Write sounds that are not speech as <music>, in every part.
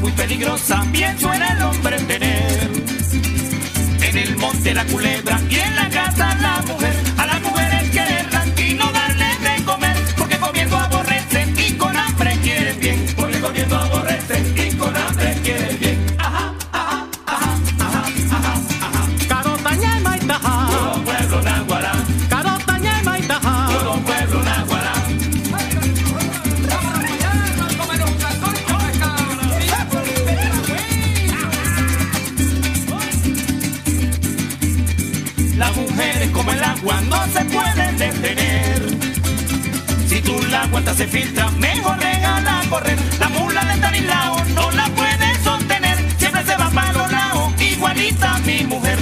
muy peligrosa, pienso en el hombre tener. En el monte la culebra y en la casa la mujer. Se filtra, mejor regala correr. La mula de Tanilao no la puede sostener. Siempre se va para los lados, igualita mi mujer.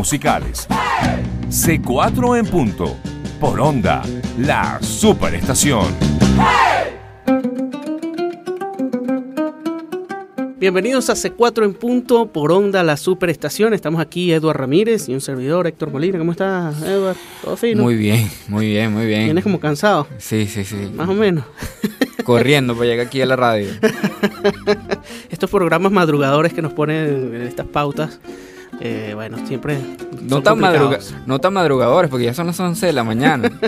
Musicales. C4 en punto. Por onda, la superestación. Bienvenidos a C4 en punto por Onda La Superestación. Estamos aquí Eduard Ramírez y un servidor Héctor Molina. ¿Cómo estás, Eduard? ¿Todo fino? Muy bien, muy bien, muy bien. Vienes como cansado, Sí, sí, sí. más o menos. <laughs> Corriendo para llegar aquí a la radio. <laughs> Estos programas madrugadores que nos ponen en estas pautas, eh, bueno, siempre No tan, madruga no tan madrugadores, porque ya son las 11 de la mañana. <laughs>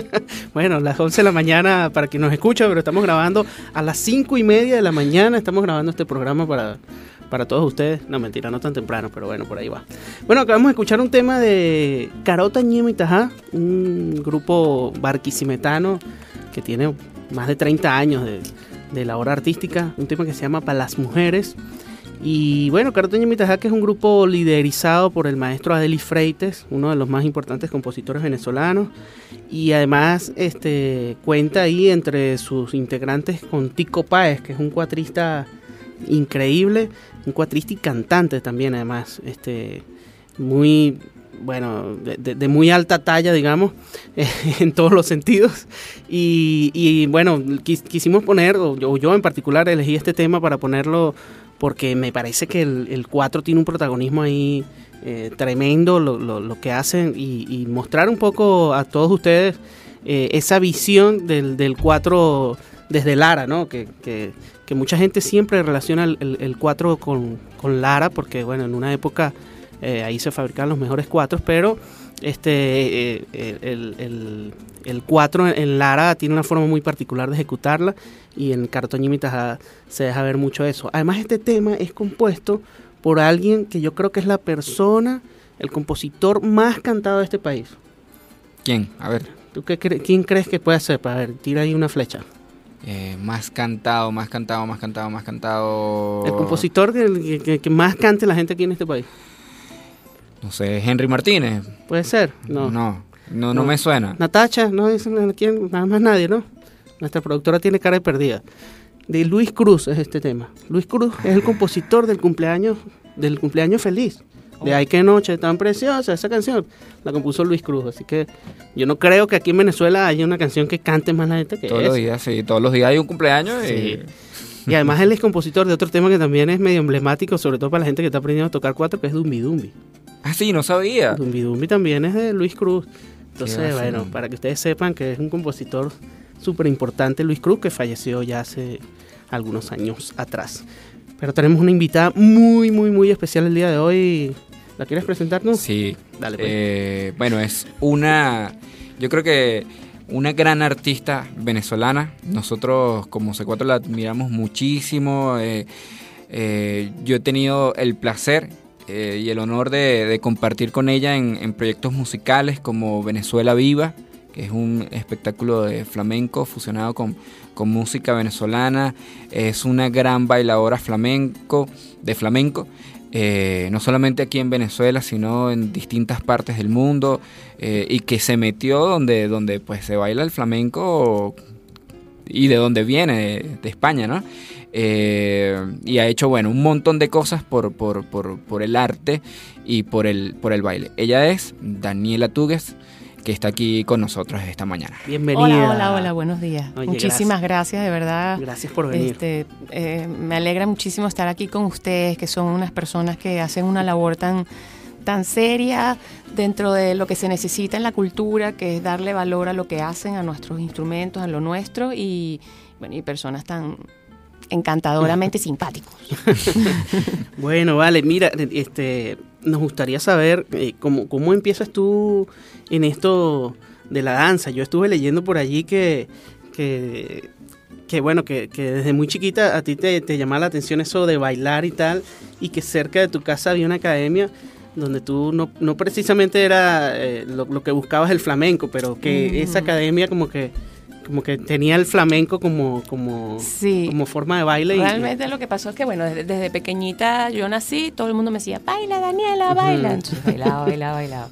Bueno, las 11 de la mañana para quien nos escucha, pero estamos grabando a las 5 y media de la mañana. Estamos grabando este programa para, para todos ustedes. No, mentira, no tan temprano, pero bueno, por ahí va. Bueno, acabamos de escuchar un tema de Carota Ñema y Tajá, un grupo barquisimetano que tiene más de 30 años de, de labor artística. Un tema que se llama Para las Mujeres. Y bueno, Carota Ñema y Tajá, que es un grupo liderizado por el maestro Adelis Freites, uno de los más importantes compositores venezolanos y además este cuenta ahí entre sus integrantes con Tico Páez, que es un cuatrista increíble, un cuatrista y cantante también además, este muy bueno, de, de- muy alta talla, digamos, <laughs> en todos los sentidos. Y, y, bueno, quis- quisimos poner, o yo, yo en particular elegí este tema para ponerlo porque me parece que el, el 4 tiene un protagonismo ahí eh, tremendo, lo, lo- lo que hacen, y, mostrar un poco a todos ustedes eh, esa visión del, del 4 desde Lara, ¿no? Que, que- mucha gente siempre relaciona el, el- el 4 con, con Lara, porque bueno, en una época eh, ahí se fabricaban los mejores 4, pero este eh, eh, el, el, el 4 en Lara tiene una forma muy particular de ejecutarla y en Cartoña y se deja ver mucho eso. Además este tema es compuesto por alguien que yo creo que es la persona, el compositor más cantado de este país. ¿Quién? A ver. ¿Tú qué cre- ¿Quién crees que puede ser? Para ver, tira ahí una flecha. eh, más cantado, más cantado, más cantado, más cantado. El compositor que, que- que más cante la gente aquí en este país. No sé, Henry Martínez. ¿Puede ser? No. No, no, no, No. me suena. Natacha, no dicen aquí nada más nadie, ¿no? Nuestra productora tiene cara de perdida. De Luis Cruz es este tema. Luis Cruz es el <laughs> compositor del cumpleaños del cumpleaños feliz. De Ay, qué noche tan preciosa, esa canción la compuso Luis Cruz. Así que yo no creo que aquí en Venezuela haya una canción que cante más la gente que Todos esa. los días, sí, todos los días hay un cumpleaños. Y además él es compositor de otro tema que también es medio emblemático, sobre todo para la gente que está aprendiendo a tocar cuatro, que es Dumbi Dumbi. Ah, sí, no sabía. Dumbi Dumbi también es de Luis Cruz. Entonces, bueno, para que ustedes sepan que es un compositor súper importante, Luis Cruz, que falleció ya hace algunos años atrás. Pero tenemos una invitada muy, muy, muy especial el día de hoy. ¿La quieres presentarnos? Sí. Dale, pues. Eh, bueno, es una. Yo creo que una gran artista venezolana. Nosotros, como C4, la admiramos muchísimo. eh, eh, yo he tenido el placer eh, y el honor de, compartir con ella en, en proyectos musicales como Venezuela Viva, que es un espectáculo de flamenco fusionado con, con música venezolana. Es una gran bailadora flamenco, de flamenco. eh, no solamente aquí en Venezuela, sino en distintas partes del mundo, eh, y que se metió donde, donde pues se baila el flamenco y de donde viene, de, de España, ¿no? Eh, y ha hecho, bueno, un montón de cosas por, por, por, por el arte y por el, por el baile. Ella es Daniela Tugues, que está aquí con nosotros esta mañana. Bienvenida. Hola, hola, hola, buenos días. Oye, Muchísimas gracias. de verdad. Gracias por venir. Este, eh, me alegra muchísimo estar aquí con ustedes, que son unas personas que hacen una labor tan, tan seria dentro de lo que se necesita en la cultura, que es darle valor a lo que hacen, a nuestros instrumentos, a lo nuestro, y, bueno, y personas tan encantadoramente <laughs> simpáticos. <laughs> Bueno, vale, mira, este, nos gustaría saber eh, cómo, cómo empiezas tú en esto de la danza. Yo estuve leyendo por allí que, que, que bueno, que, que desde muy chiquita a ti te, te llamaba la atención eso de bailar y tal, y que cerca de tu casa había una academia donde tú no, no precisamente era eh, lo, lo que buscabas el flamenco, pero que esa academia como que como que tenía el flamenco como como, Sí. como forma de baile y- Realmente lo que pasó es que, bueno, desde, desde pequeñita yo nací, todo el mundo me decía, baila Daniela, baila. Ujú. Entonces bailaba, bailaba, bailaba.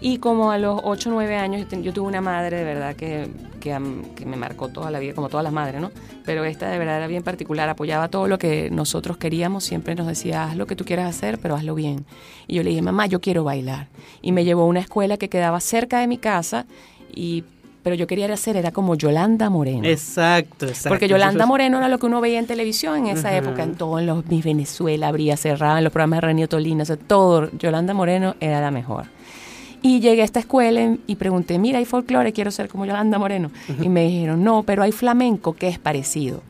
Y como a los 8 o 9 años, yo tuve una madre de verdad que, que, me marcó toda la vida, como todas las madres, ¿no? Pero esta de verdad era bien particular, apoyaba todo lo que nosotros queríamos, siempre nos decía, haz lo que tú quieras hacer, pero hazlo bien. Y yo le dije, mamá, yo quiero bailar. Y me llevó a una escuela que quedaba cerca de mi casa, y, pero yo quería hacer, era como Yolanda Moreno. Exacto, exacto. Porque Yolanda Moreno era lo que uno veía en televisión en esa época, en todos los Miss Venezuela, abría, cerraba, en los programas de Renio Tolina, o sea, todo. Yolanda Moreno era la mejor. Y llegué a esta escuela y- pregunté, mira, hay folclore, quiero ser como Yolanda Moreno. Y me dijeron, no, pero hay flamenco que es parecido.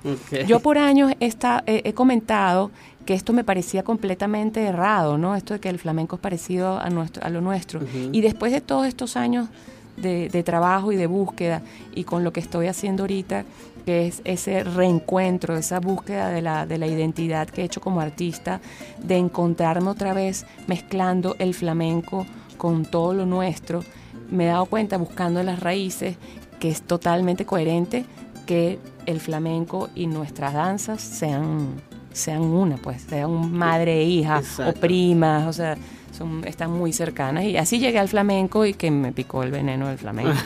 Yo por años esta- he, he comentado que esto me parecía completamente errado, ¿no? Esto de que el flamenco es parecido a, nuestro, a lo nuestro. Y después de todos estos años de, de trabajo y de búsqueda y con lo que estoy haciendo ahorita, que es ese reencuentro, esa búsqueda de la, de la identidad que he hecho como artista, de encontrarme otra vez mezclando el flamenco con todo lo nuestro, me he dado cuenta buscando las raíces que es totalmente coherente que el flamenco y nuestras danzas sean, sean una, pues, sean madre e hija Exacto. o primas, o sea, son, están muy cercanas. Y así llegué al flamenco y que me picó el veneno del flamenco. <laughs>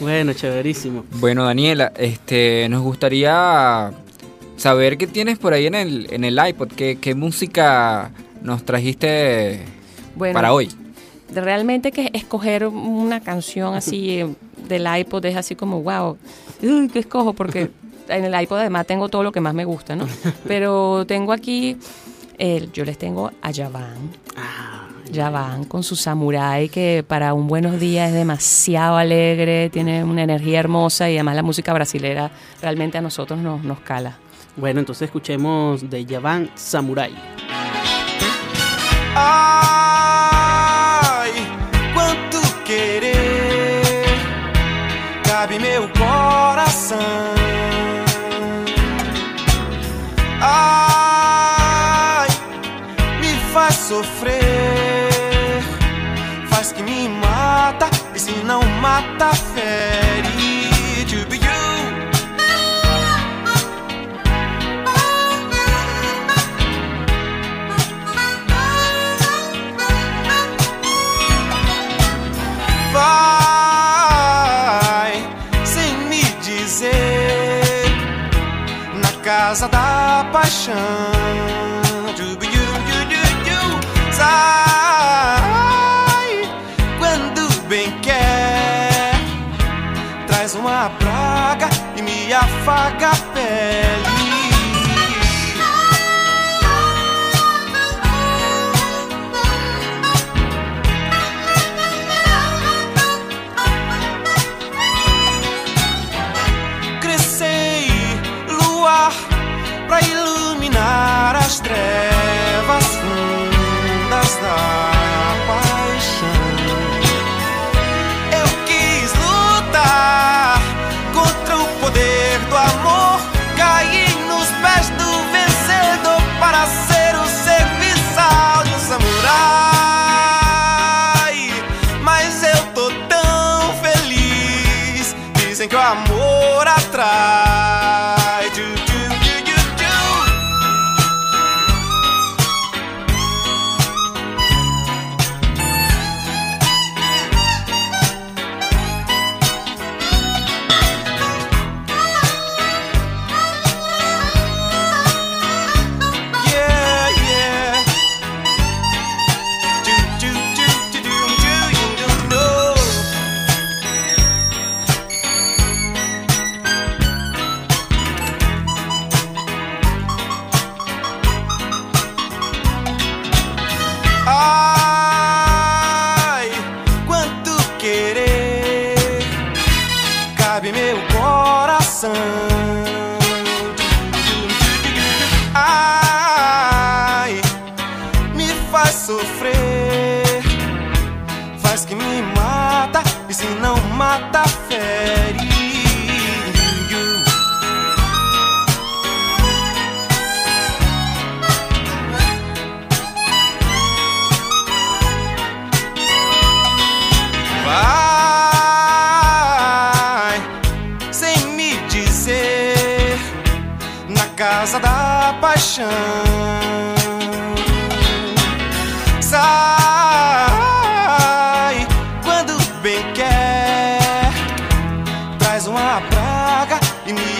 Bueno, chéverísimo. Bueno, Daniela, este, nos gustaría saber qué tienes por ahí en el, en el iPod, qué, qué música nos trajiste Bueno, para hoy. Realmente que escoger una canción así eh, del iPod es así como, wow, uy, ¿qué escojo? Porque <laughs> en el iPod además tengo todo lo que más me gusta, ¿no? Pero tengo aquí, eh, yo les tengo a Javan. Javan con su samurai que para un buenos días es demasiado alegre, tiene una energía hermosa y además la música brasilera realmente a nosotros nos, nos cala. Bueno, entonces escuchemos de Yavan Samurai. Ai, cabe meu coração. Ai, me faz sofrer, faz que me mata e se não mata fere. casa da paixão. Sai quando bem quer, traz uma praga e me afaga a pé.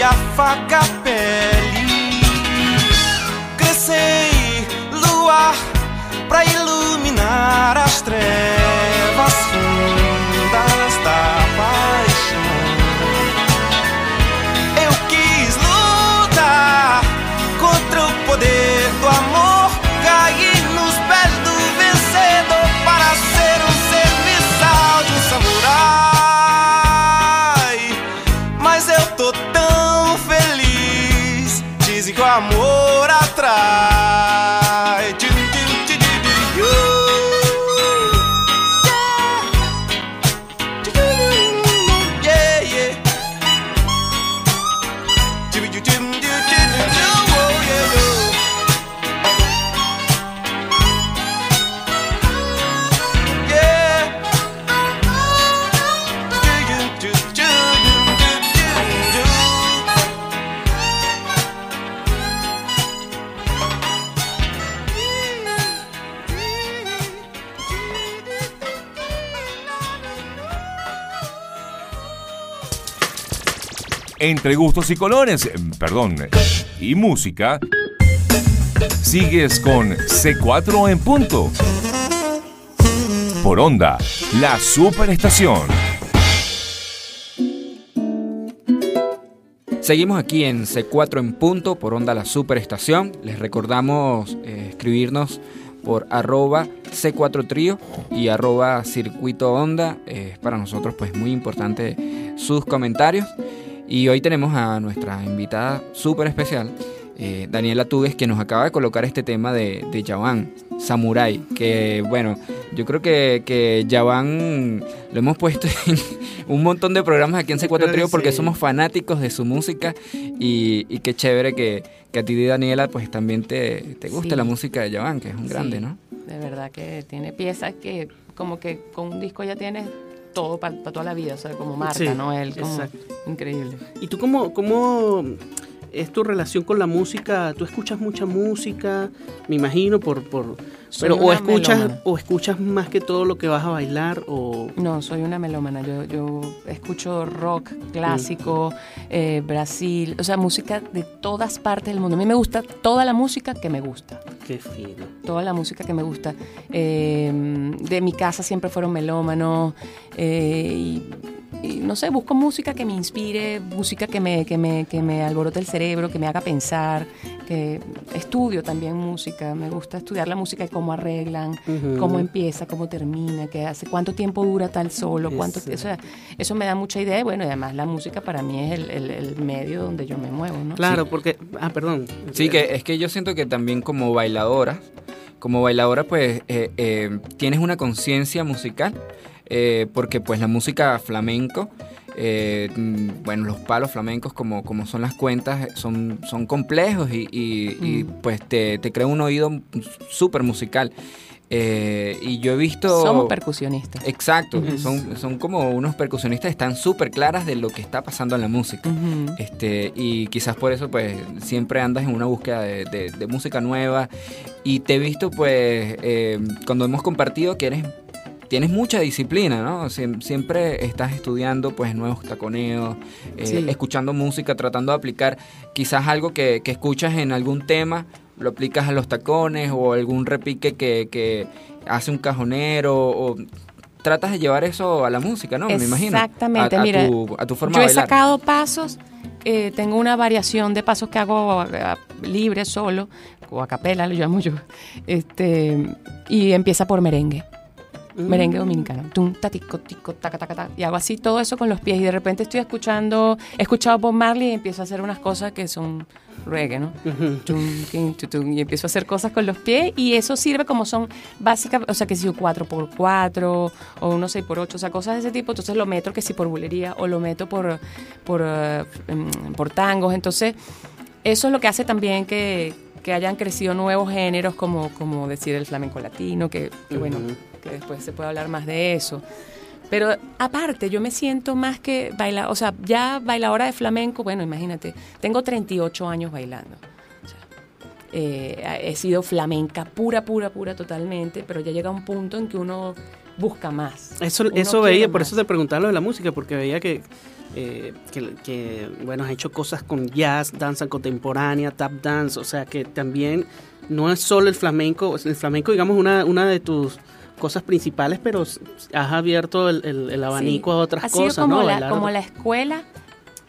E me afaga Entre gustos y colores, perdón, y música, sigues con C4 en punto. Por onda, la superestación. Seguimos aquí en C4 en punto por Onda La Superestación. Les recordamos eh, escribirnos por arroba C4 Trío y arroba Circuito Onda. Eh, es para nosotros pues muy importante sus comentarios. Y hoy tenemos a nuestra invitada súper especial, eh, Daniela Tugues, que nos acaba de colocar este tema de, de Yavan, Samurai. Que bueno, yo creo que, que Yavan lo hemos puesto <laughs> en un montón de programas aquí en C4 Creo que Trío porque sí. somos fanáticos de su música y, y qué chévere que, que a ti, Daniela, pues también te, te guste Sí. la música de Yavan, que es un grande, Sí, ¿no? De verdad que tiene piezas que como que con un disco ya tienes todo para toda la vida, o sea, como marca, Sí, ¿no? Él como exacto. increíble. ¿Y tú cómo, cómo es tu relación con la música? ¿Tú escuchas mucha música? Me imagino, por... por Soy pero o escuchas, melómana. o escuchas más que todo lo que vas a bailar, o... No, soy una melómana. Yo, yo escucho rock clásico, eh, Brasil, o sea, música de todas partes del mundo. A mí me gusta toda la música que me gusta. Qué fino. Toda la música que me gusta. Eh, de mi casa siempre fueron melómanos. eh, y, y no sé, busco música que me inspire, música que me, que, me, que me alborote el cerebro, que me haga pensar. que Estudio también música. Me gusta estudiar la música cómo arreglan, cómo empieza, cómo termina, qué hace, cuánto tiempo dura tal solo, cuánto, Ese. o sea, eso me da mucha idea. y Bueno, y además la música para mí es el, el- el medio donde yo me muevo, ¿no? Claro, porque... Ah, perdón. Sí, que es que yo siento que también como bailadora, como bailadora pues eh, eh, tienes una conciencia musical, eh, porque pues la música flamenco, eh, mm, bueno, los palos flamencos como, como son las cuentas, son, son complejos y, y- y, Mm. pues te, te crea un oído súper musical. Eh, y yo he visto... Somos percusionistas. Exacto, Ujú. son, son como unos percusionistas, están súper claras de lo que está pasando en la música. Ujú. Este, y quizás por eso pues siempre andas en una búsqueda de, de- de música nueva y te he visto pues eh, cuando hemos compartido que eres tienes mucha disciplina, ¿no? Siem- siempre estás estudiando pues nuevos taconeos, eh, Sí. escuchando música, tratando de aplicar quizás algo que, que escuchas en algún tema, lo aplicas a los tacones o algún repique que, que hace un cajonero o tratas de llevar eso a la música, ¿no? Me imagino. Exactamente, A- a mira, tu- a tu forma yo de he bailar. sacado pasos, eh, tengo una variación de pasos que hago eh, libre, solo, o a capela, lo llamo yo, este, y empieza por merengue. Merengue dominicano. Tum, ta, tico, taca, taca, taca. Y hago así todo eso con los pies. Y de repente estoy escuchando, he escuchado Bob Marley y empiezo a hacer unas cosas que son reggae, ¿no? Y empiezo a hacer cosas con los pies y eso sirve como son básicas, o sea, que si un 4x4 o unos 6x8, o sea, cosas de ese tipo, entonces lo meto que si por bulería o lo meto por, por, em, por tangos, entonces eso es lo que hace también que, que hayan crecido nuevos géneros como, como decir el flamenco latino, que, bueno. Que después se puede hablar más de eso. Pero aparte, yo me siento más que bailar, o sea, ya bailadora de flamenco, bueno, imagínate, tengo 38 años bailando. O sea, eh, he sido flamenca pura, pura, pura totalmente, pero ya llega un punto en que uno busca más. Eso, Uno eso veía, por eso te preguntaba lo de la música, porque veía que, eh, que, que, bueno, has hecho cosas con jazz, danza contemporánea, tap dance, o sea que también no es solo el flamenco, el flamenco digamos una, una de tus cosas principales, pero has abierto el, el- el abanico Sí. a otras ha sido cosas, como ¿no? La, como la escuela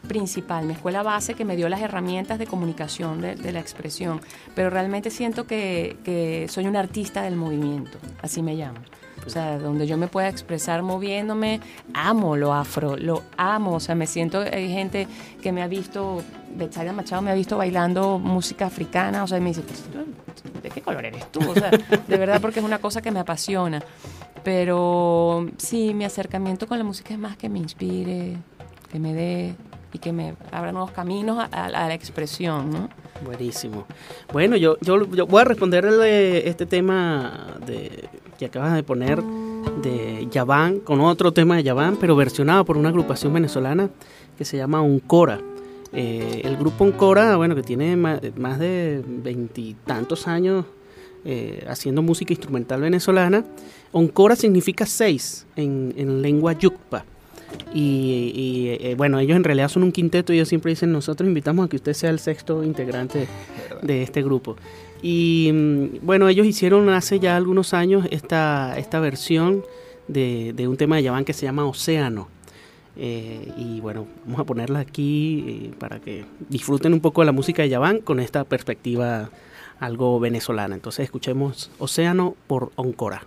principal, mi escuela base que me dio las herramientas de comunicación de, de la expresión, pero realmente siento que, que soy un artista del movimiento, así me llamo. O sea, donde yo me pueda expresar moviéndome, amo lo afro, lo amo. O sea, me siento, hay gente que me ha visto, Betsaida Machado me ha visto bailando música africana, o sea, me dice, "Pues, ¿tú- ¿de qué color eres tú? O sea, de verdad, porque es una cosa que me apasiona. Pero sí, mi acercamiento con la música es más que me inspire, que me dé y que me abra nuevos caminos a, la expresión, ¿no? Buenísimo. Bueno, yo, yo, yo voy a responderle este tema de, que acabas de poner de Yaván, con otro tema de Yaván, pero versionado por una agrupación venezolana que se llama Uncora. Eh, el grupo Uncora, bueno, que tiene más, de veintitantos años eh, haciendo música instrumental venezolana. Oncora significa seis en, en lengua yucpa. Y, y, eh, bueno, ellos en realidad son un quinteto y ellos siempre dicen, nosotros invitamos a que usted sea el sexto integrante de este grupo. Y mm, bueno, ellos hicieron hace ya algunos años esta, esta versión de, de un tema de Yaván que se llama Océano. Eh, y bueno, vamos a ponerla aquí eh, para que disfruten un poco de la música de Yaván con esta perspectiva algo venezolana. Entonces escuchemos Océano por Oncora.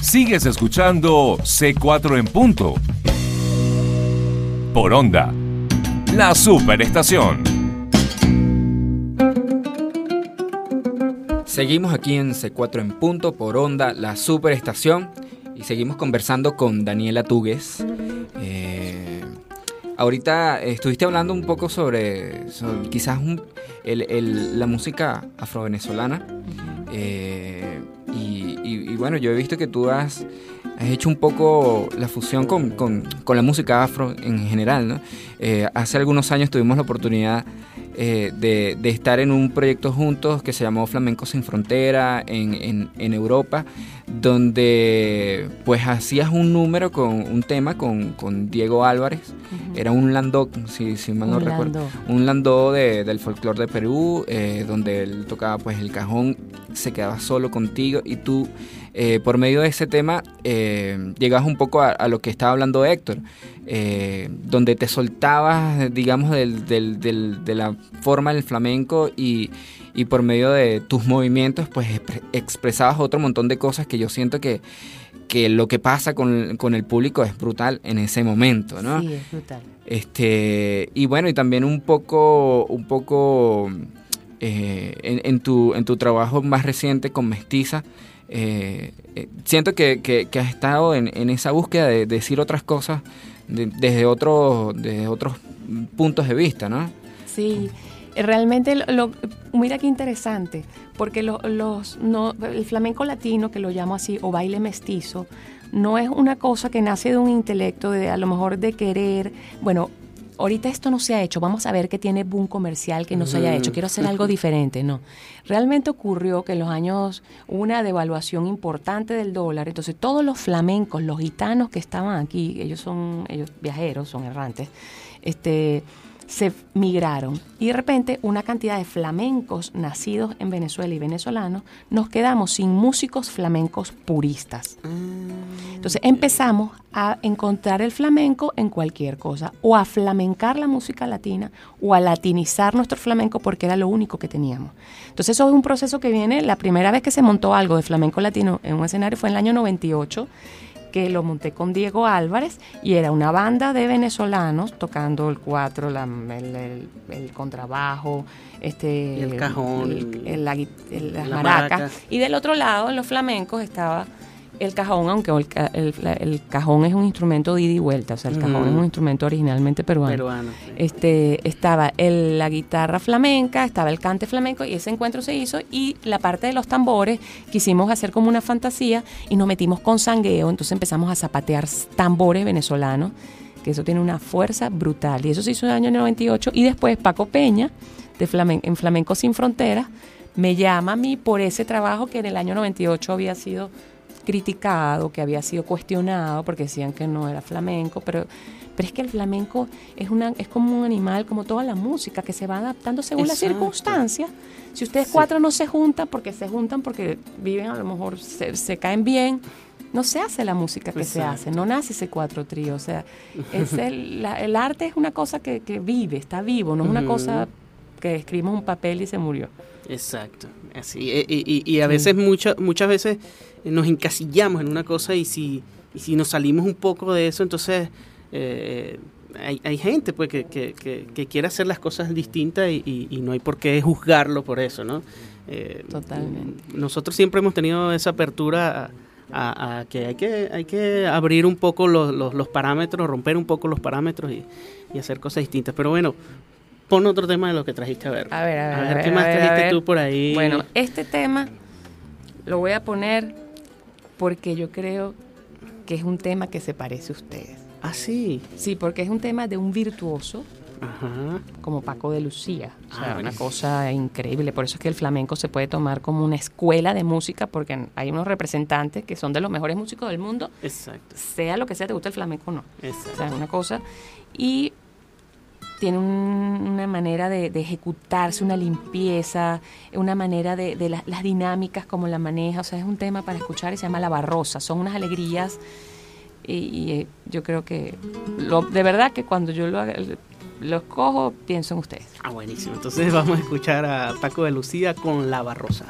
Sigues escuchando C4 en punto. Por onda. La superestación. Seguimos aquí en C4 en punto por onda, la superestación, y seguimos conversando con Daniela Tugues. Eh, ahorita estuviste hablando un poco sobre, quizás la música afrovenezolana. eh, y, bueno, yo he visto que tú has, has hecho un poco la fusión con, con- con la música afro en general, ¿no? Eh, hace algunos años tuvimos la oportunidad eh, de, de estar en un proyecto juntos que se llamó Flamenco Sin Frontera en, en- en Europa, donde pues hacías un número con un tema con, con Diego Álvarez, era un landó, si, si mal no Un recuerdo, landó. un landó de- del folclore de Perú, eh, donde él tocaba pues el cajón, se quedaba solo contigo y tú eh, por medio de ese tema eh, llegabas un poco a, a lo que estaba hablando Héctor, eh, donde te soltabas, digamos, del- del- del- de la forma del flamenco y, y por medio de tus movimientos, pues expre- expresabas otro montón de cosas que yo siento que, que lo que pasa con, con el público es brutal en ese momento, ¿no? Sí, es brutal. Este, y bueno, y también un poco, un poco eh, en, en tu, en tu trabajo más reciente con Mestiza, eh, eh, siento que, que- has estado en, en esa búsqueda de, decir otras cosas de- desde, otros desde otros puntos de vista, ¿no? Sí, realmente, lo, lo- mira qué interesante, porque lo- los, no, el flamenco latino, que lo llamo así, o baile mestizo, no es una cosa que nace de un intelecto, de a lo mejor de querer, bueno, ahorita esto no se ha hecho, vamos a ver qué tiene boom comercial que no se haya hecho, quiero hacer algo <laughs> diferente, no. Realmente ocurrió que en los años hubo una devaluación importante del dólar, entonces todos los flamencos, los gitanos que estaban aquí, ellos son ellos viajeros, son errantes, este se migraron y de repente una cantidad de flamencos nacidos en Venezuela y venezolanos nos quedamos sin músicos flamencos puristas. Entonces empezamos a encontrar el flamenco en cualquier cosa, o a flamencar la música latina, o a latinizar nuestro flamenco porque era lo único que teníamos. Entonces eso es un proceso que viene, la primera vez que se montó algo de flamenco latino en un escenario fue en el año 98, que lo monté con Diego Álvarez y era una banda de venezolanos tocando el cuatro, la- el, el- el contrabajo, este, el cajón, el- las la maracas. maraca. Y del otro lado, en los flamencos, estaba el cajón, aunque el, ca- el- cajón es un instrumento de ida y vuelta, o sea, el cajón es un instrumento originalmente peruano. Peruano. sí. Este, estaba el- la guitarra flamenca, estaba el cante flamenco y ese encuentro se hizo y la parte de los tambores quisimos hacer como una fantasía y nos metimos con sangueo, entonces empezamos a zapatear tambores venezolanos, que eso tiene una fuerza brutal y eso se hizo en el año 98 y después Paco Peña de Flamen- en Flamenco Sin Fronteras me llama a mí por ese trabajo que en el año 98 había sido criticado, que había sido cuestionado porque decían que no era flamenco, pero, pero es que el flamenco es, una, es como un animal, como toda la música, que se va adaptando según las circunstancias. Si ustedes Sí. cuatro no se juntan porque se juntan porque viven, a lo mejor se, se caen bien, no se hace la música que se hace, no nace ese cuatro trío. O sea, es <laughs> el, la- el arte es una cosa que, que vive, está vivo, no es una cosa que escribimos un papel y se murió. Exacto, así. Y, y- y a veces, muchas muchas veces nos encasillamos en una cosa y si, y si nos salimos un poco de eso, entonces eh, hay, hay gente pues que, que, que- que quiere hacer las cosas distintas y, y- y no hay por qué juzgarlo por eso, ¿no? Eh, Totalmente. Nosotros siempre hemos tenido esa apertura a, a- a que hay que hay que abrir un poco los, los- los parámetros, romper un poco los parámetros y, y hacer cosas distintas. Pero bueno, pon otro tema de lo que trajiste a ver. A ver, a ver. A ver, a ¿qué más ver, trajiste tú por ahí? Bueno, este tema lo voy a poner porque yo creo que es un tema que se parece a ustedes. Ah, sí. Sí, porque es un tema de un virtuoso Ajá. como Paco de Lucía. O sea, Ah, una cosa increíble. Por eso es que el flamenco se puede tomar como una escuela de música, porque hay unos representantes que son de los mejores músicos del mundo, Exacto. sea lo que sea, te gusta el flamenco o no. O Exacto. sea, es una cosa. Y tiene un- una manera de, ejecutarse, una limpieza, una manera de, de la- las dinámicas como la maneja. O sea, es un tema para escuchar y se llama La Barrosa. Son unas alegrías. Y, y, eh, yo creo que, lo, de verdad que cuando yo lo, haga- lo escojo, pienso en ustedes. Ah, buenísimo. Entonces vamos a escuchar a Paco de Lucía con La Barrosa.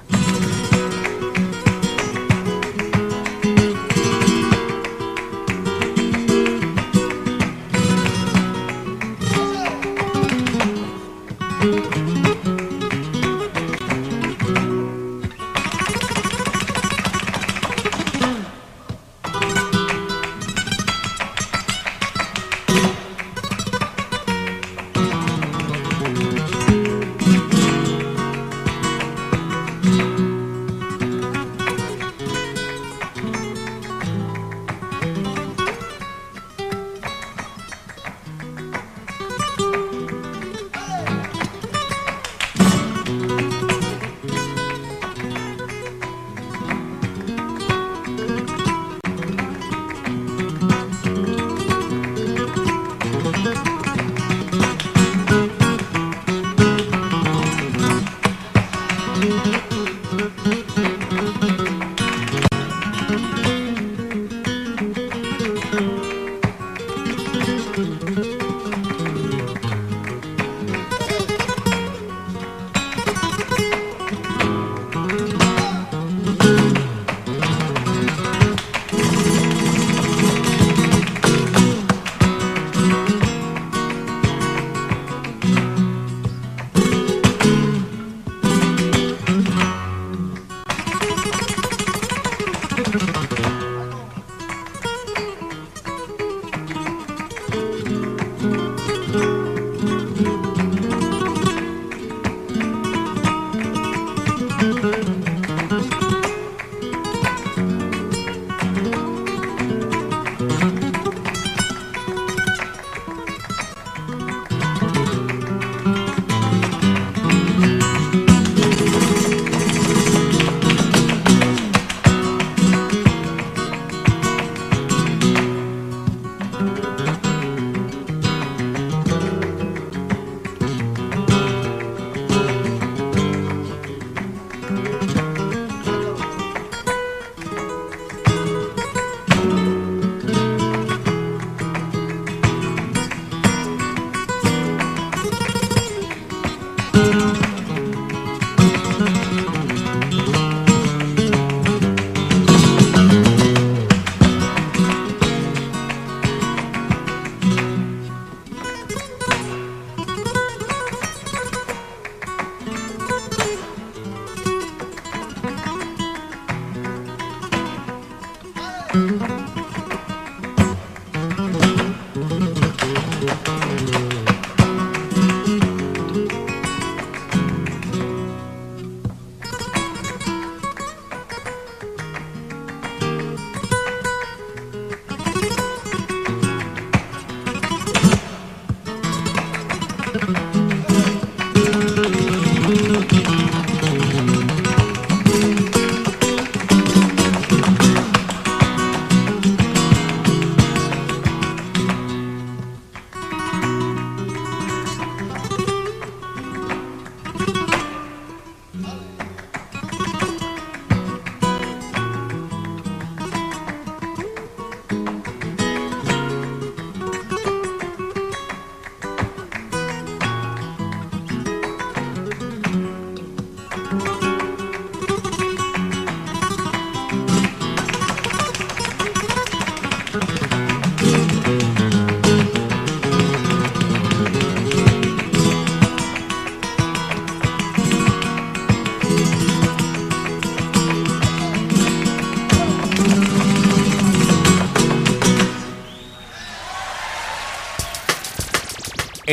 Mm-hmm.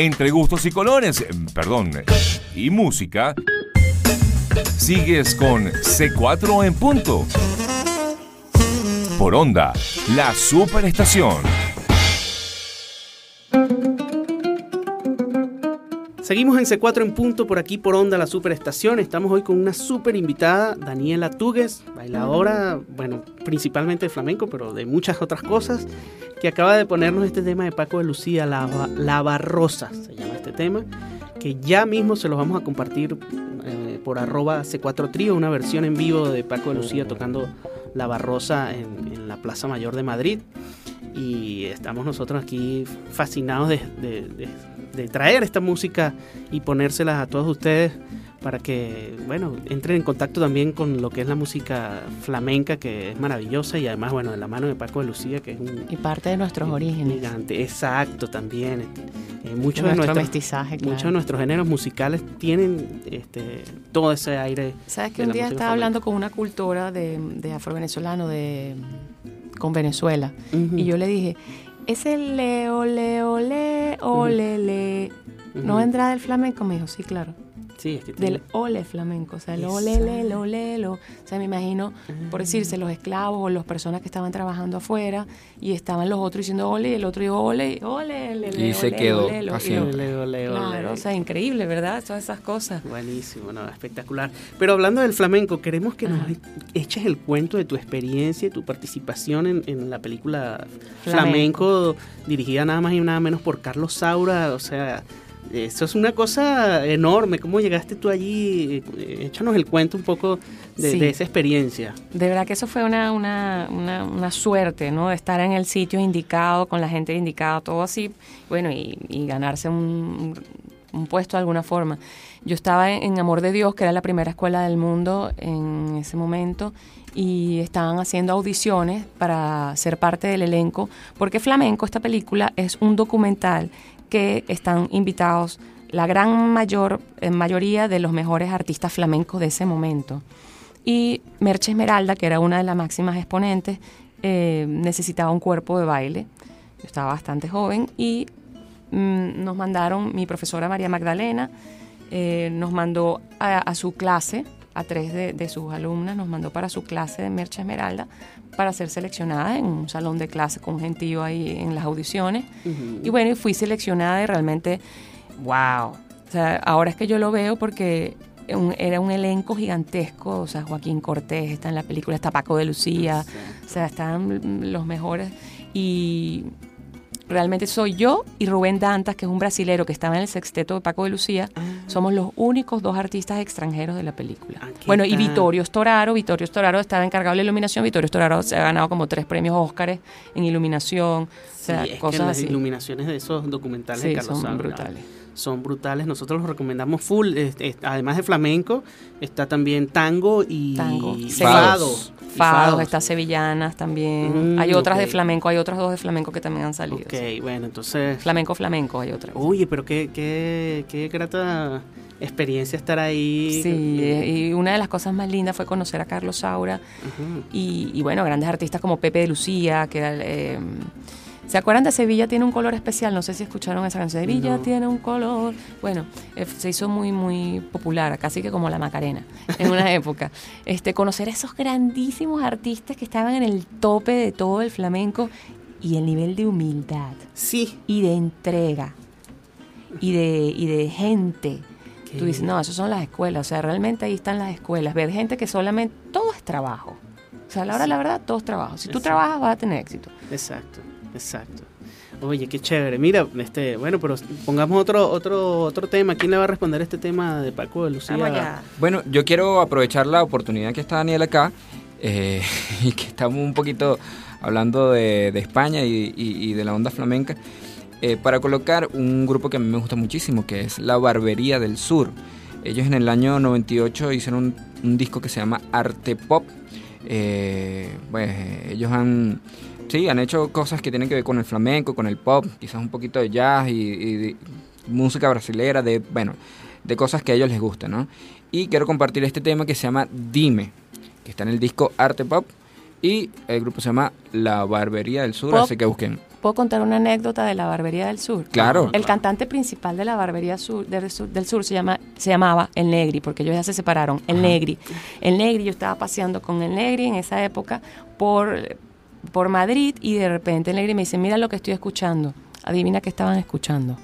Entre gustos y colores, eh, perdón, y música, sigues con C4 en punto. Por onda, la superestación. Seguimos en C4 en punto por aquí por Onda la Superestación. Estamos hoy con una super invitada, Daniela Tugues, bailadora, bueno, principalmente de flamenco, pero de muchas otras cosas, que acaba de ponernos este tema de Paco de Lucía, La, Ba- La Barrosa, se llama este tema, que ya mismo se los vamos a compartir eh, por arroba C4 Trío, una versión en vivo de Paco de Lucía tocando La Barrosa en, en la Plaza Mayor de Madrid. Y estamos nosotros aquí fascinados de, de- de- de traer esta música y ponérselas a todos ustedes para que, bueno, entren en contacto también con lo que es la música flamenca, que es maravillosa, y además, bueno, de la mano de Paco de Lucía, que es un Y parte de nuestros orígenes. gigante. Exacto, también. Eh, muchos De de, nuestro nuestros, mestizaje, claro. muchos de nuestros géneros musicales tienen este, todo ese aire. ¿Sabes que un día estaba hablando con una cultora de, de afrovenezolano de con Venezuela y yo le dije, ese le, ole, ole, ole, le, ¿no vendrá del flamenco? Me dijo, sí, claro. Sí, es que tiene- Del ole flamenco, o sea, el ole, le, lo. O sea, me imagino, por decirse, los esclavos o las personas que estaban trabajando afuera y estaban los otros diciendo ole y el otro dijo ole, ole, le, le, Y se ole, quedó ole, lo. así. Ole, ole. Claro, o sea, increíble, ¿verdad? Todas esas cosas. Buenísimo, no, espectacular. Pero hablando del flamenco, queremos que nos eches el cuento de tu experiencia y tu participación en, en la película Flamenco. flamenco. dirigida nada más y nada menos por Carlos Saura. O sea, eso es una cosa enorme. ¿Cómo llegaste tú allí? Eh, Échanos el cuento un poco de, Sí. de esa experiencia. De verdad que eso fue una, una, una, una suerte, ¿no? De estar en el sitio indicado, con la gente indicada, todo así, bueno, y, y ganarse un, un puesto de alguna forma. Yo estaba en, en Amor de Dios, que era la primera escuela del mundo en ese momento, y estaban haciendo audiciones para ser parte del elenco, porque Flamenco, esta película, es un documental que están invitados la gran mayor, eh, mayoría de los mejores artistas flamencos de ese momento. Y Merche Esmeralda, que era una de las máximas exponentes, eh, necesitaba un cuerpo de baile. Yo estaba bastante joven y mm, nos mandaron, mi profesora María Magdalena eh, nos mandó a, a su clase, a tres de, de sus alumnas, nos mandó para su clase de Merche Esmeralda para ser seleccionada en un salón de clase con gentío ahí en las audiciones. Y bueno, y fui seleccionada y realmente, wow. O sea, ahora es que yo lo veo porque un- era un elenco gigantesco. O sea, Joaquín Cortés está en la película, está Paco de Lucía, o sea, están los mejores. Y realmente soy yo y Rubén Dantas, que es un brasilero que estaba en el sexteto de Paco de Lucía. Somos los únicos dos artistas extranjeros de la película. Ah, ¿qué bueno, y? Vittorio Storaro. Vittorio Storaro estaba encargado de la iluminación. Vittorio Storaro se ha ganado como tres premios Óscares en iluminación. O sea, Sí, es que cosas las así. iluminaciones de esos documentales de Carlos son brutales. Son brutales, nosotros los recomendamos full. Además de flamenco, está también tango y Tango. y Fados. Fados, está Sevillanas también. Mm, hay otras de flamenco, hay otras dos de flamenco que también han salido. Ok, sí. bueno, entonces. Flamenco, flamenco, hay otras. Oye, pero qué, qué, qué grata experiencia estar ahí. Sí, Eh, y una de las cosas más lindas fue conocer a Carlos Saura y, y bueno, grandes artistas como Pepe de Lucía, que era, eh, ¿Se acuerdan de Sevilla tiene un color especial? No sé si escucharon esa canción. Sevilla No. tiene un color. Bueno, eh, se hizo muy, muy popular, casi que como la Macarena, en una <laughs> época. Este, conocer a esos grandísimos artistas que estaban en el tope de todo el flamenco y el nivel de humildad Sí. y de entrega y de, y de gente. Qué Tú dices, no, esas son las escuelas. O sea, realmente ahí están las escuelas. Ver gente que solamente, todo es trabajo. O sea, a la hora de la verdad, todo es trabajo. Si tú Exacto. trabajas, vas a tener éxito. Exacto, exacto. Oye, qué chévere. Mira, este, bueno, pero pongamos otro, otro, otro tema. ¿Quién le va a responder este tema de Paco de Lucía? Bueno, yo quiero aprovechar la oportunidad que está Daniel acá eh, <laughs> y que estamos un poquito hablando de, de España y, y- y de la onda flamenca eh, para colocar un grupo que a mí me gusta muchísimo, que es La Barbería del Sur. Ellos en el año 98 hicieron un, un disco que se llama Arte Pop. Eh, pues ellos han, sí, han hecho cosas que tienen que ver con el flamenco, con el pop, quizás un poquito de jazz y, y de música brasilera, de, bueno, de cosas que a ellos les gustan, ¿no? Y quiero compartir este tema que se llama Dime, que está en el disco Arte Pop y el grupo se llama La Barbería del Sur, Pop. así que busquen puedo contar una anécdota de la Barbería del Sur. Claro. El cantante principal de la Barbería Sur, del, Sur, del Sur se, llama, se llamaba El Negri, porque ellos ya se separaron. El Negri. El Negri, yo estaba paseando con El Negri en esa época por, por Madrid y de repente El Negri me dice, mira lo que estoy escuchando. Adivina qué estaban escuchando.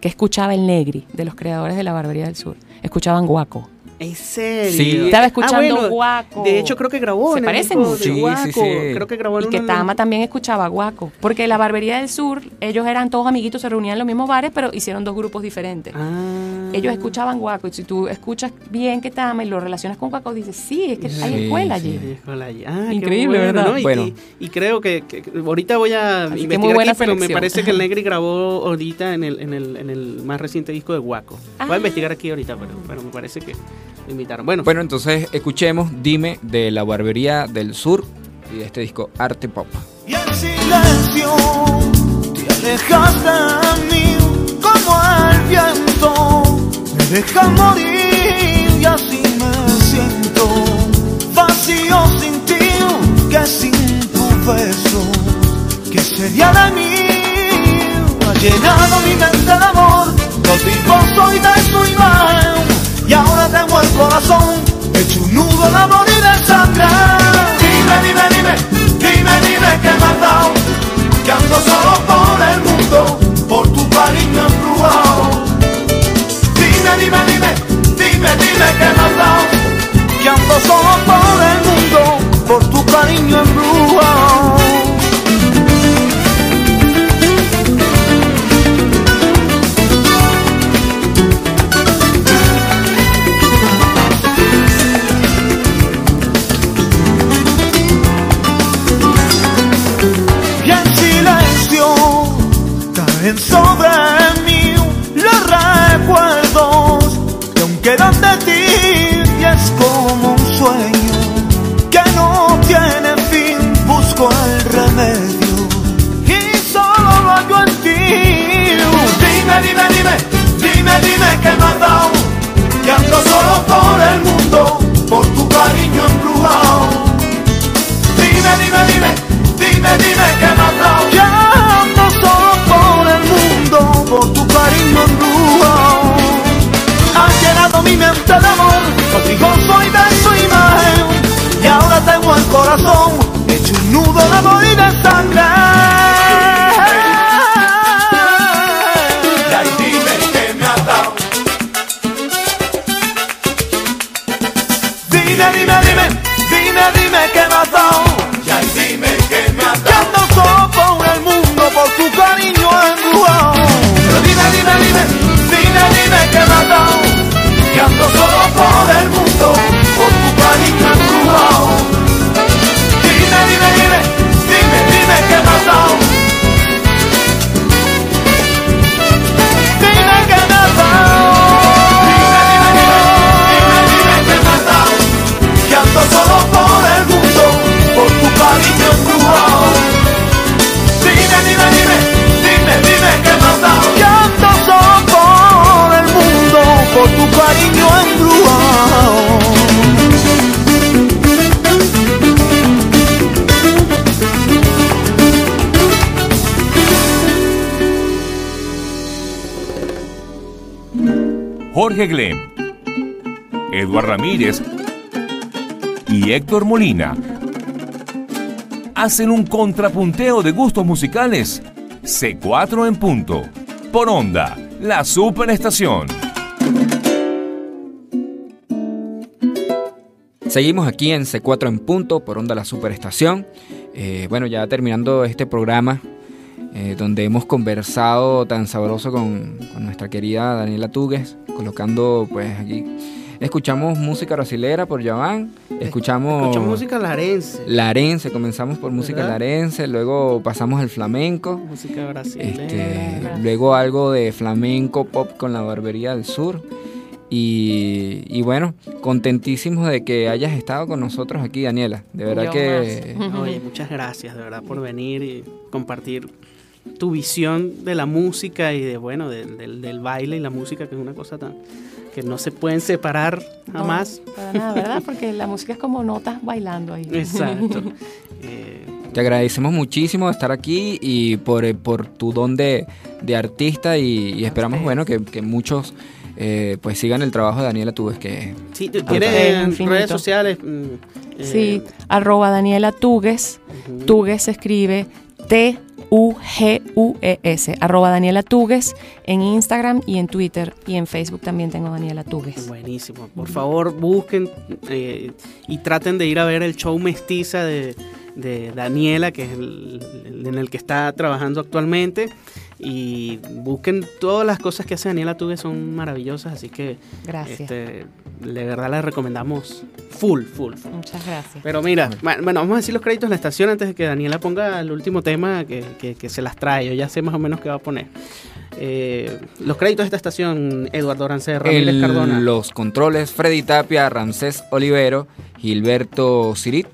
¿Qué escuchaba El Negri de los creadores de la Barbería del Sur? Escuchaban Guaco. ¿En serio? Sí. Estaba escuchando Ah, bueno, Guaco. De hecho, creo que grabó Se en parecen mucho. de Sí, sí, Guaco. sí. Creo que grabó en Y que uno- Tama también escuchaba Guaco. Porque la Barbería del Sur, ellos eran todos amiguitos, se reunían en los mismos bares, pero hicieron dos grupos diferentes. Ah. Ellos escuchaban Guaco. Y si tú escuchas bien que Tama y lo relacionas con Guaco, dices, sí, es que hay Sí, escuela sí. allí. Híjole, allí. Ah, Increíble, bueno, ¿verdad? ¿no? Y, Bueno. y- y creo que, ahorita voy a Así investigar muy buena aquí, pero me parece que el <laughs> Negri grabó ahorita en el, en el, en el más reciente disco de Guaco. Voy Ah. a investigar aquí ahorita, pero, pero me parece que lo invitaron. Bueno, Bueno, entonces escuchemos Dime de la Barbería del Sur y de este disco Arte Pop. Y en silencio te alejas de mí como el viento. Me deja morir y así me siento vacío sin ti, que sin tu beso, que sería de mí. Ha llenado mi mente de amor, contigo soy de tu imagen y ahora tengo el corazón hecho un nudo y de Jorge Eduard Ramírez y Héctor Molina hacen un contrapunteo de gustos musicales. C4 en punto. Por onda, la superestación. Seguimos aquí en C4 en punto por Onda La Superestación. Eh, bueno, ya terminando este programa eh, donde hemos conversado tan sabroso con, con nuestra querida Daniela Tugues, colocando pues aquí. Escuchamos música brasilera por Yaván, escuchamos, escuchamos música larense. larense, comenzamos por música ¿Verdad? larense, luego pasamos al flamenco, Música brasileña. este, luego algo de flamenco pop con la Barbería del Sur. Y, y bueno, contentísimos de que hayas estado con nosotros aquí, Daniela. De verdad Yo que más. <laughs> Oye, muchas gracias de verdad por venir y compartir tu visión de la música y de bueno del, del- del baile y la música que es una cosa tan que no se pueden separar No, jamás. para nada, ¿verdad? Porque la música es como notas bailando ahí. Exacto. <laughs> Eh, te agradecemos muchísimo de estar aquí y por, eh, por tu don de, de artista y, y esperamos, bueno, que, que muchos eh, pues sigan el trabajo de Daniela Tubes, que Sí, ¿tú ustedes, ¿tienes redes sociales? Mm, eh, Sí, arroba Daniela Tugues. Tugues se escribe T-U-G-U-E-S. Arroba Daniela Tugues en Instagram y en Twitter. Y en Facebook también tengo Daniela Tugues. Buenísimo. Por favor, busquen eh, y traten de ir a ver el show Mestiza de, de Daniela, que es el en el que está trabajando actualmente. Y busquen todas las cosas que hace Daniela Tugue, son maravillosas. Así que, Gracias. este, de verdad, les recomendamos full, full, full. Muchas gracias. Pero mira, bueno, vamos a decir los créditos de la estación antes de que Daniela ponga el último tema que, que- que se las trae. Yo ya sé más o menos qué va a poner. Eh, los créditos de esta estación, Eduardo Arancé, Ramírez en Cardona. los controles Freddy Tapia, Ramsés Olivero, Gilberto Cirit.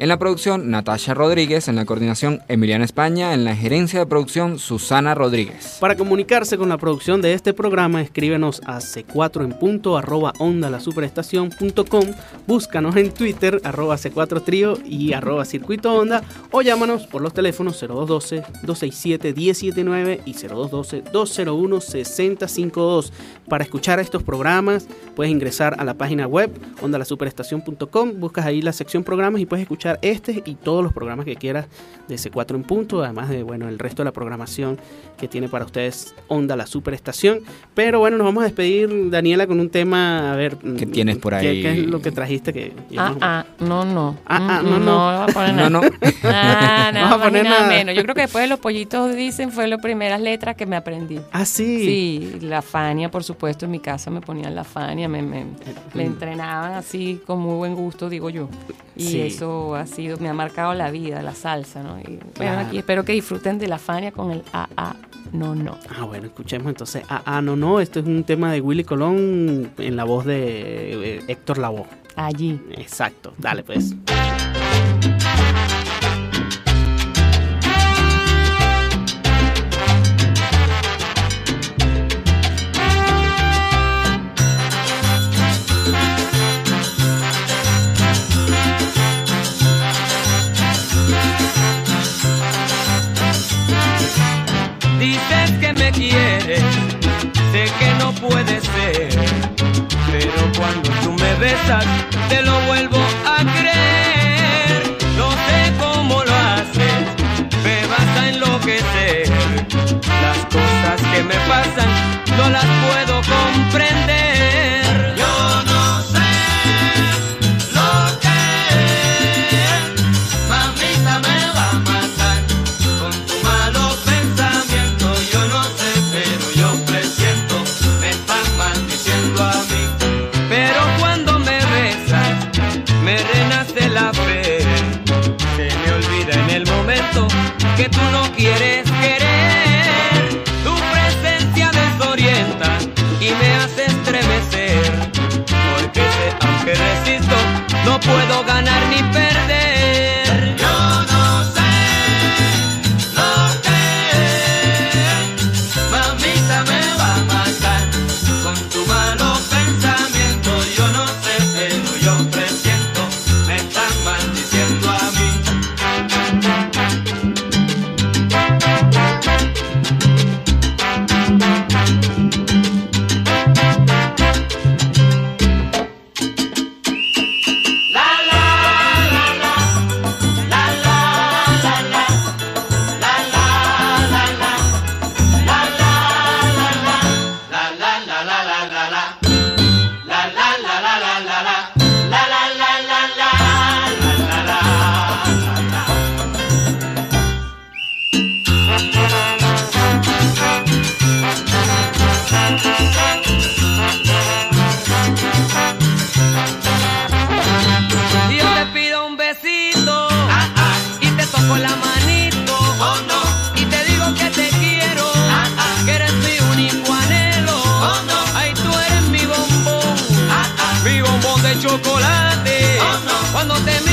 En la producción, Natasha Rodríguez. En la coordinación, Emiliana España. En la gerencia de producción, Susana Rodríguez. Para comunicarse con la producción de este programa, escríbenos a c4 en punto arroba onda superestación.com, búscanos en Twitter arroba c4 trío y arroba circuito onda o llámanos por los teléfonos 0212-267-179 y 0212-201-6052. Para escuchar estos programas puedes ingresar a la página web ondalasuperestación.com, buscas ahí la sección programas y puedes escuchar este y todos los programas que quieras de C4 en punto, además de bueno el resto de la programación que tiene para ustedes Onda la Superestación. Pero bueno, nos vamos a despedir, Daniela, con un tema, a ver... ¿Qué mm, tienes por ¿qué- ahí? ¿Qué, es lo que trajiste? Que Ah, ah, no, no. Ah, ah, Mm, no, mm, no. va a poner <laughs> nada. No, no. <laughs> Ah, No nada vas a poner nada nada. menos. Yo creo que después de los pollitos dicen fue las primeras letras que me aprendí. Ah, sí. Sí, la Fania, por supuesto, en mi casa me ponían la Fania, me, me, me entrenaban así con muy buen gusto, digo yo. Y Sí. eso ha sido, me ha marcado la vida, la salsa, ¿no? Y bueno, aquí espero que disfruten de la Fania con el AA, no, no. Ah, bueno, escuchemos entonces. Ah, no, no, esto es un tema de Willy Colón en la voz de eh, Héctor Lavoe. Allí. Exacto, dale pues. Puede ser, pero cuando tú me besas te lo vuelvo a creer. No sé cómo lo haces, me vas a enloquecer. Las cosas que me pasan no las puedo comprender. Puedo ganar ni perder. Cuando te